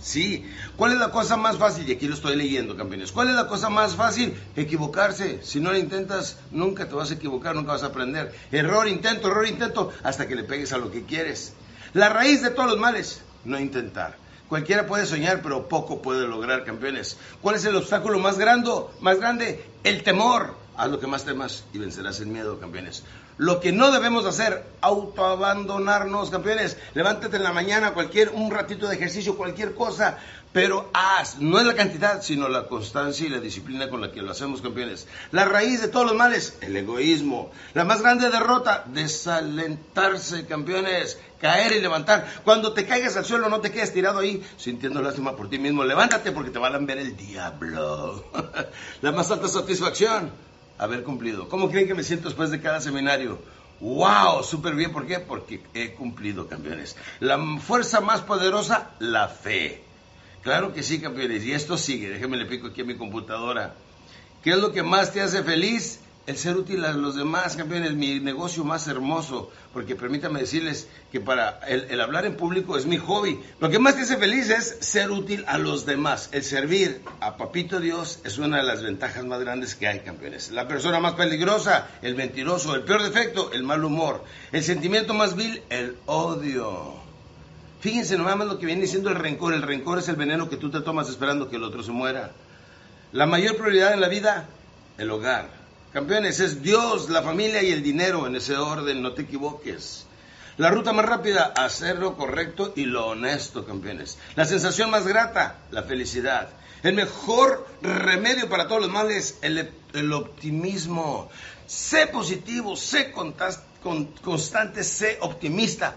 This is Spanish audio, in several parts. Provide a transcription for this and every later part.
Sí. ¿Cuál es la cosa más fácil? Y aquí lo estoy leyendo, campeones. ¿Cuál es la cosa más fácil? Equivocarse. Si no lo intentas, nunca te vas a equivocar, nunca vas a aprender. Error, intento, error, intento, hasta que le pegues a lo que quieres. La raíz de todos los males, no intentar. Cualquiera puede soñar, pero poco puede lograr, campeones. ¿Cuál es el obstáculo más grande? Más grande, el temor. Haz lo que más temas y vencerás el miedo, campeones. Lo que no debemos hacer, autoabandonarnos, campeones. Levántate en la mañana, cualquier, un ratito de ejercicio, cualquier cosa, pero haz. No es la cantidad, sino la constancia y la disciplina con la que lo hacemos, campeones. La raíz de todos los males, el egoísmo. La más grande derrota, desalentarse, campeones. Caer y levantar. Cuando te caigas al suelo, no te quedes tirado ahí sintiendo lástima por ti mismo. Levántate porque te van a ver el diablo. la más alta satisfacción haber cumplido. ¿Cómo creen que me siento después de cada seminario? ¡Wow! Súper bien. ¿Por qué? Porque he cumplido, campeones. La fuerza más poderosa, la fe. Claro que sí, campeones. Y esto sigue. Déjenme le pico aquí a mi computadora. ¿Qué es lo que más te hace feliz? El ser útil a los demás, campeones, mi negocio más hermoso, porque permítame decirles que para el, hablar en público es mi hobby. Lo que más te hace feliz es ser útil a los demás. El servir a Papito Dios es una de las ventajas más grandes que hay, campeones. La persona más peligrosa, el mentiroso, el peor defecto, el mal humor. El sentimiento más vil, el odio. Fíjense nomás lo que viene diciendo el rencor. El rencor es el veneno que tú te tomas esperando que el otro se muera. La mayor prioridad en la vida, el hogar. Campeones, es Dios, la familia y el dinero en ese orden, no te equivoques. La ruta más rápida, hacer lo correcto y lo honesto, campeones. La sensación más grata, la felicidad. El mejor remedio para todos los males, el, el optimismo. Sé positivo, sé constante, sé optimista.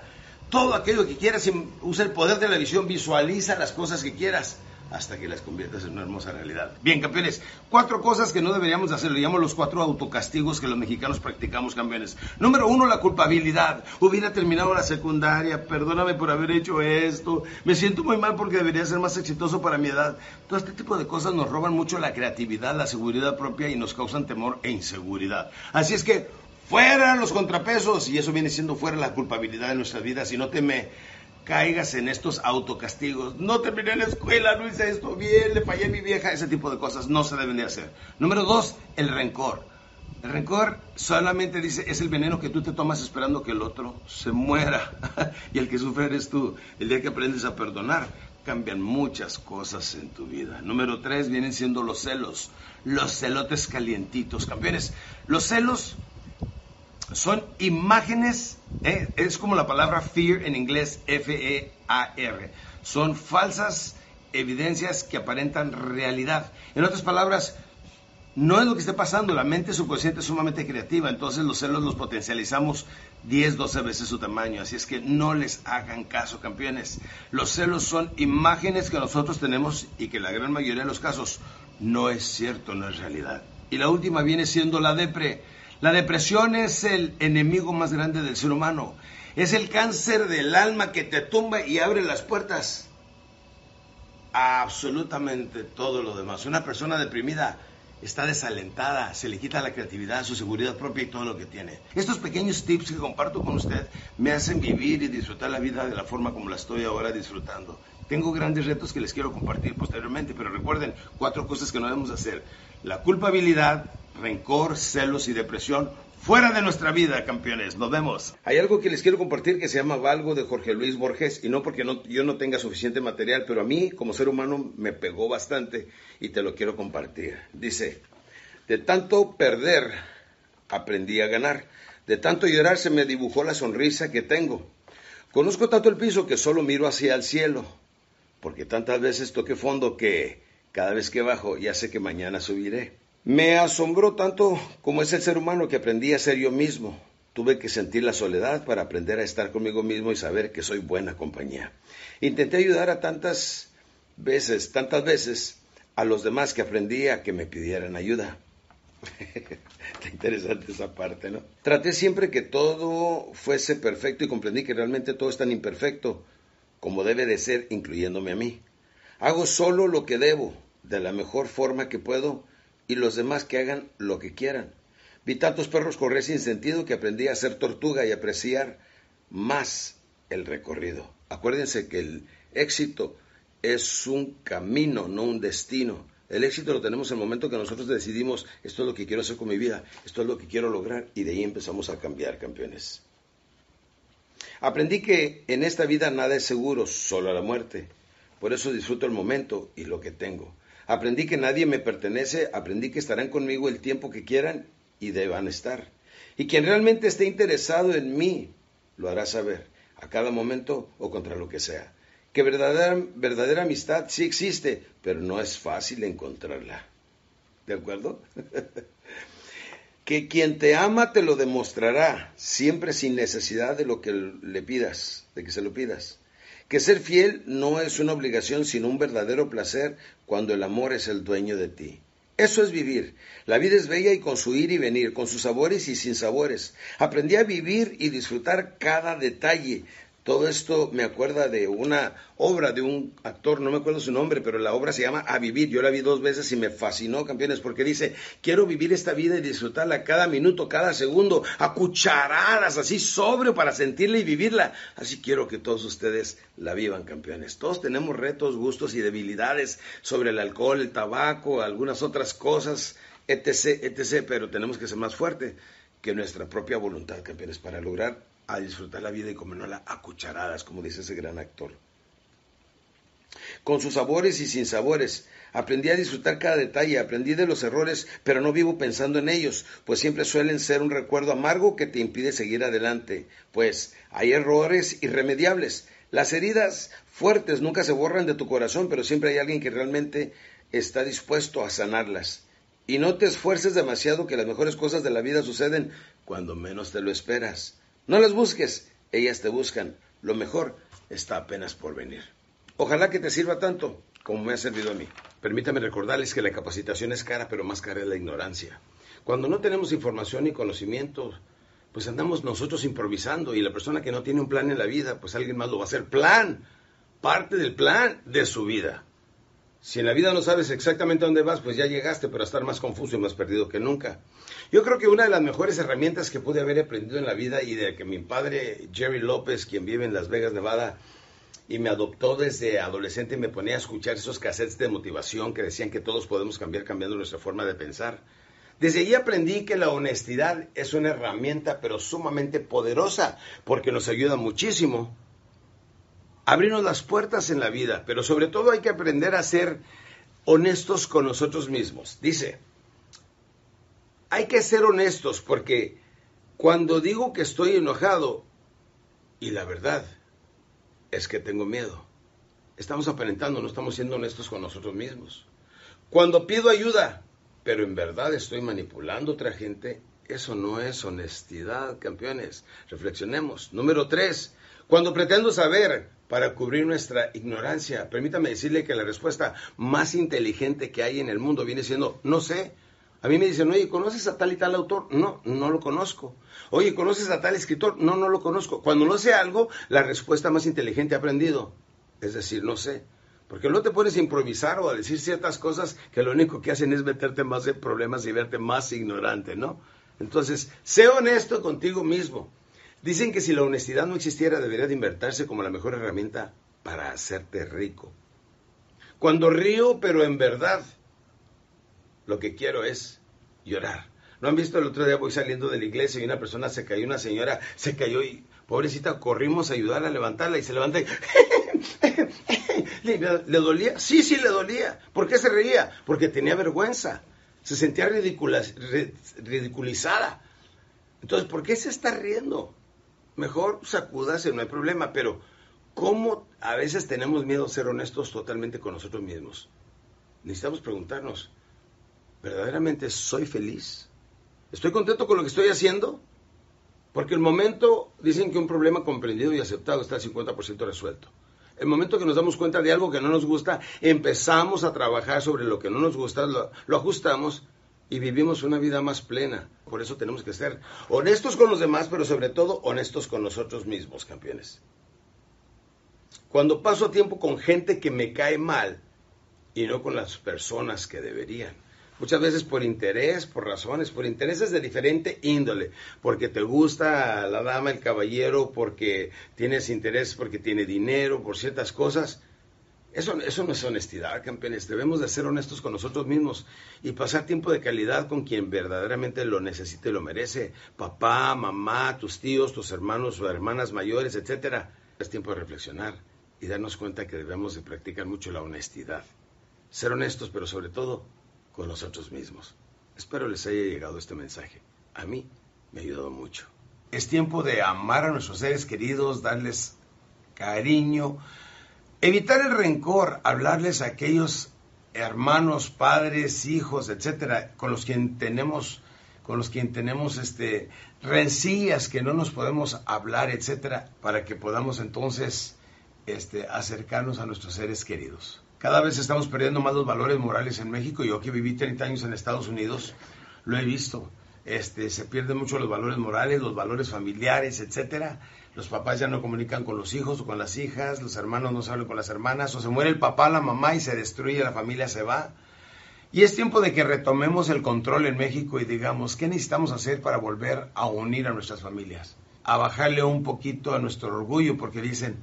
Todo aquello que quieras, usa el poder de la visión, visualiza las cosas que quieras hasta que las conviertas en una hermosa realidad. Bien, campeones, cuatro cosas que no deberíamos hacer, le llamo los cuatro autocastigos que los mexicanos practicamos, campeones. Número uno, la culpabilidad. Hubiera terminado la secundaria, perdóname por haber hecho esto, me siento muy mal porque debería ser más exitoso para mi edad. Todo este tipo de cosas nos roban mucho la creatividad, la seguridad propia y nos causan temor e inseguridad. Así es que fuera los contrapesos y eso viene siendo fuera la culpabilidad de nuestra vida. Si no te me caigas en estos autocastigos. No terminé la escuela, no hice esto bien, le fallé a mi vieja, ese tipo de cosas no se deben de hacer. Número dos, el rencor. El rencor solamente dice, es el veneno que tú te tomas esperando que el otro se muera. y el que sufre eres tú. El día que aprendes a perdonar, cambian muchas cosas en tu vida. Número tres vienen siendo los celos. Los celotes calientitos. Campeones, los celos son imágenes, eh, es como la palabra fear en inglés, F-E-A-R. Son falsas evidencias que aparentan realidad. En otras palabras, no es lo que está pasando, la mente subconsciente es sumamente creativa, entonces los celos los potencializamos 10, 12 veces su tamaño, así es que no les hagan caso, campeones. Los celos son imágenes que nosotros tenemos y que la gran mayoría de los casos no es cierto, no es realidad. Y la última viene siendo la depre La depresión es el enemigo más grande del ser humano. Es el cáncer del alma que te tumba y abre las puertas absolutamente todo lo demás. Una persona deprimida está desalentada, se le quita la creatividad, su seguridad propia y todo lo que tiene. Estos pequeños tips que comparto con usted me hacen vivir y disfrutar la vida de la forma como la estoy ahora disfrutando. Tengo grandes retos que les quiero compartir posteriormente, pero recuerden cuatro cosas que no debemos hacer. La culpabilidad, rencor, celos y depresión fuera de nuestra vida, campeones. Nos vemos. Hay algo que les quiero compartir que se llama Valgo de Jorge Luis Borges, y no porque yo no tenga suficiente material, pero a mí como ser humano me pegó bastante y te lo quiero compartir. Dice, de tanto perder, aprendí a ganar. De tanto llorar se me dibujó la sonrisa que tengo. Conozco tanto el piso que solo miro hacia el cielo, porque tantas veces toqué fondo que cada vez que bajo ya sé que mañana subiré. Me asombró tanto como es el ser humano que aprendí a ser yo mismo. Tuve que sentir la soledad para aprender a estar conmigo mismo y saber que soy buena compañía. Intenté ayudar a tantas veces, tantas veces a los demás que aprendí a que me pidieran ayuda. Está interesante esa parte, ¿no? Traté siempre que todo fuese perfecto y comprendí que realmente todo es tan imperfecto como debe de ser, incluyéndome a mí. Hago solo lo que debo, de la mejor forma que puedo y los demás que hagan lo que quieran. Vi tantos perros correr sin sentido que aprendí a ser tortuga y apreciar más el recorrido. Acuérdense que el éxito es un camino, no un destino. El éxito lo tenemos en el momento que nosotros decidimos, esto es lo que quiero hacer con mi vida, esto es lo que quiero lograr, y de ahí empezamos a cambiar, campeones. Aprendí que en esta vida nada es seguro, solo la muerte. Por eso disfruto el momento y lo que tengo. Aprendí que nadie me pertenece, aprendí que estarán conmigo el tiempo que quieran y deban estar. Y quien realmente esté interesado en mí, lo hará saber, a cada momento o contra lo que sea. Que verdadera, verdadera amistad sí existe, pero no es fácil encontrarla. ¿De acuerdo? que quien te ama te lo demostrará, siempre sin necesidad de lo que le pidas, de que se lo pidas que ser fiel no es una obligación, sino un verdadero placer cuando el amor es el dueño de ti. Eso es vivir. La vida es bella y con su ir y venir, con sus sabores y sin sabores. Aprendí a vivir y disfrutar cada detalle, todo esto me acuerda de una obra de un actor, no me acuerdo su nombre, pero la obra se llama A Vivir. Yo la vi dos veces y me fascinó, campeones, porque dice, quiero vivir esta vida y disfrutarla cada minuto, cada segundo, a cucharadas, así sobrio para sentirla y vivirla. Así quiero que todos ustedes la vivan, campeones. Todos tenemos retos, gustos y debilidades sobre el alcohol, el tabaco, algunas otras cosas, etc., etc., pero tenemos que ser más fuertes que nuestra propia voluntad, campeones, para lograr a disfrutar la vida y comerla a cucharadas, como dice ese gran actor. Con sus sabores y sin sabores, aprendí a disfrutar cada detalle, aprendí de los errores, pero no vivo pensando en ellos, pues siempre suelen ser un recuerdo amargo que te impide seguir adelante, pues hay errores irremediables. Las heridas fuertes nunca se borran de tu corazón, pero siempre hay alguien que realmente está dispuesto a sanarlas. Y no te esfuerces demasiado que las mejores cosas de la vida suceden cuando menos te lo esperas. No las busques, ellas te buscan. Lo mejor está apenas por venir. Ojalá que te sirva tanto como me ha servido a mí. Permítame recordarles que la capacitación es cara, pero más cara es la ignorancia. Cuando no tenemos información y conocimiento, pues andamos nosotros improvisando y la persona que no tiene un plan en la vida, pues alguien más lo va a hacer. Plan, parte del plan de su vida. Si en la vida no sabes exactamente dónde vas, pues ya llegaste, pero a estar más confuso y más perdido que nunca. Yo creo que una de las mejores herramientas que pude haber aprendido en la vida y de que mi padre Jerry López, quien vive en Las Vegas, Nevada, y me adoptó desde adolescente, me ponía a escuchar esos cassettes de motivación que decían que todos podemos cambiar cambiando nuestra forma de pensar. Desde ahí aprendí que la honestidad es una herramienta, pero sumamente poderosa, porque nos ayuda muchísimo abrirnos las puertas en la vida, pero sobre todo hay que aprender a ser honestos con nosotros mismos. Dice, hay que ser honestos porque cuando digo que estoy enojado, y la verdad es que tengo miedo, estamos aparentando, no estamos siendo honestos con nosotros mismos. Cuando pido ayuda, pero en verdad estoy manipulando a otra gente, eso no es honestidad, campeones. Reflexionemos. Número tres, cuando pretendo saber para cubrir nuestra ignorancia, permítame decirle que la respuesta más inteligente que hay en el mundo viene siendo no sé A mí me dicen, oye, ¿conoces a tal y tal autor? No, no lo conozco. Oye, ¿conoces a tal escritor? No, no lo conozco. Cuando no sé algo, la respuesta más inteligente ha aprendido. Es decir, no sé. Porque no te a improvisar o a decir ciertas cosas que lo único que hacen es meterte más en problemas y verte más ignorante, ¿no? Entonces, sé honesto contigo mismo. Dicen que si la honestidad no existiera, debería de invertirse como la mejor herramienta para hacerte rico. Cuando río, pero en verdad, lo que quiero es llorar. ¿No han visto el otro día voy saliendo de la iglesia y una persona se cayó, una señora se cayó y pobrecita corrimos a ayudarla a levantarla y se levanta y ¿Le, ¿Le, dolía? Sí, sí le dolía. ¿Por qué se reía? Porque tenía vergüenza. Se sentía ridiculizada. Entonces, ¿por qué se está riendo? Mejor sacúdase, no hay problema, pero ¿Cómo a veces tenemos miedo a ser honestos totalmente con nosotros mismos? Necesitamos preguntarnos, ¿verdaderamente soy feliz? ¿Estoy contento con lo que estoy haciendo? Porque el momento, dicen que un problema comprendido y aceptado está al 50% resuelto. El momento que nos damos cuenta de algo que no nos gusta, empezamos a trabajar sobre lo que no nos gusta, lo, lo ajustamos y vivimos una vida más plena. Por eso tenemos que ser honestos con los demás, pero sobre todo honestos con nosotros mismos, campeones. Cuando paso tiempo con gente que me cae mal y no con las personas que deberían. Muchas veces por interés, por razones, por intereses de diferente índole, porque te gusta la dama, el caballero, porque tienes interés, porque tiene dinero, por ciertas cosas. Eso, eso no es honestidad, campeones. Debemos de ser honestos con nosotros mismos y pasar tiempo de calidad con quien verdaderamente lo necesite y lo merece. Papá, mamá, tus tíos, tus hermanos o hermanas mayores, etcétera. Es tiempo de reflexionar y darnos cuenta que debemos de practicar mucho la honestidad. Ser honestos, pero sobre todo con nosotros mismos. Espero les haya llegado este mensaje. A mí me ha ayudado mucho. Es tiempo de amar a nuestros seres queridos, darles cariño, evitar el rencor, hablarles a aquellos hermanos, padres, hijos, etcétera, con los que tenemos con los que tenemos este rencillas que no nos podemos hablar, etcétera, para que podamos entonces este, acercarnos a nuestros seres queridos. Cada vez estamos perdiendo más los valores morales en México. Yo que viví 30 años en Estados Unidos, lo he visto. Este, se pierden mucho los valores morales, los valores familiares, etcétera. Los papás ya no comunican con los hijos o con las hijas, los hermanos no se hablan con las hermanas, o se muere el papá, la mamá y se destruye, la familia se va. Y es tiempo de que retomemos el control en México y digamos, ¿qué necesitamos hacer para volver a unir a nuestras familias? A bajarle un poquito a nuestro orgullo, porque dicen,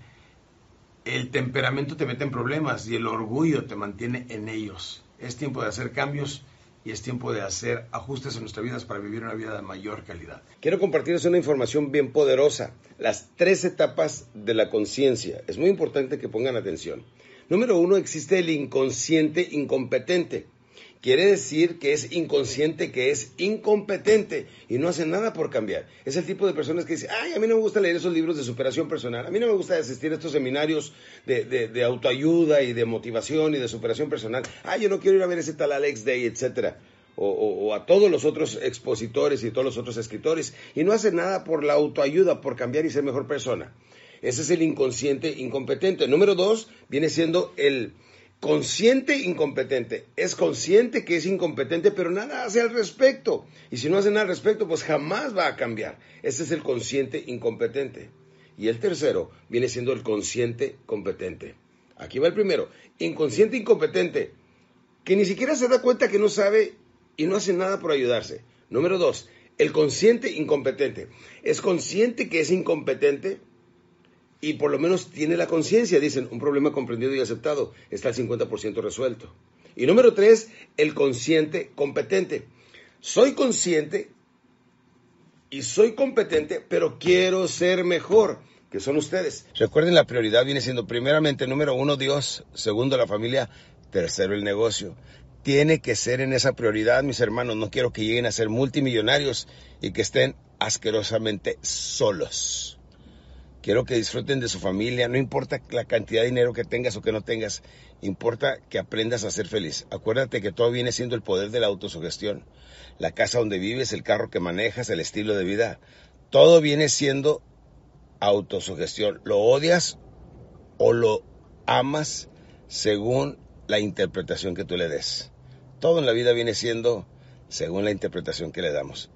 el temperamento te mete en problemas y el orgullo te mantiene en ellos. Es tiempo de hacer cambios y es tiempo de hacer ajustes en nuestras vidas para vivir una vida de mayor calidad. Quiero compartirles una información bien poderosa, las tres etapas de la conciencia. Es muy importante que pongan atención. Número uno, existe el inconsciente incompetente quiere decir que es inconsciente, que es incompetente y no hace nada por cambiar. Es el tipo de personas que dicen, ay, a mí no me gusta leer esos libros de superación personal, a mí no me gusta asistir a estos seminarios de, autoayuda y de motivación y de superación personal, ay, yo no quiero ir a ver ese tal Alex Day, etcétera. O, o, a todos los otros expositores y todos los otros escritores, y no hace nada por la autoayuda, por cambiar y ser mejor persona. Ese es el inconsciente incompetente. Número dos viene siendo el, consciente incompetente. Es consciente que es incompetente, pero nada hace al respecto. Y si no hace nada al respecto, pues jamás va a cambiar. Ese es el consciente incompetente. Y el tercero viene siendo el consciente competente. Aquí va el primero. Inconsciente incompetente, que ni siquiera se da cuenta que no sabe y no hace nada por ayudarse. Número dos, el consciente incompetente. Es consciente que es incompetente, y por lo menos tiene la conciencia, dicen, un problema comprendido y aceptado, está al 50% resuelto. Y número tres, el consciente competente. Soy consciente y soy competente, pero quiero ser mejor, que son ustedes. Recuerden, la prioridad viene siendo primeramente, número uno, Dios, segundo, la familia, tercero, el negocio. Tiene que ser en esa prioridad, mis hermanos. No quiero que lleguen a ser multimillonarios y que estén asquerosamente solos. Quiero que disfruten de su familia, no importa la cantidad de dinero que tengas o que no tengas, importa que aprendas a ser feliz. Acuérdate que todo viene siendo el poder de la autosugestión. La casa donde vives, el carro que manejas, el estilo de vida, todo viene siendo autosugestión. Lo odias o lo amas según la interpretación que tú le des. Todo en la vida viene siendo según la interpretación que le damos.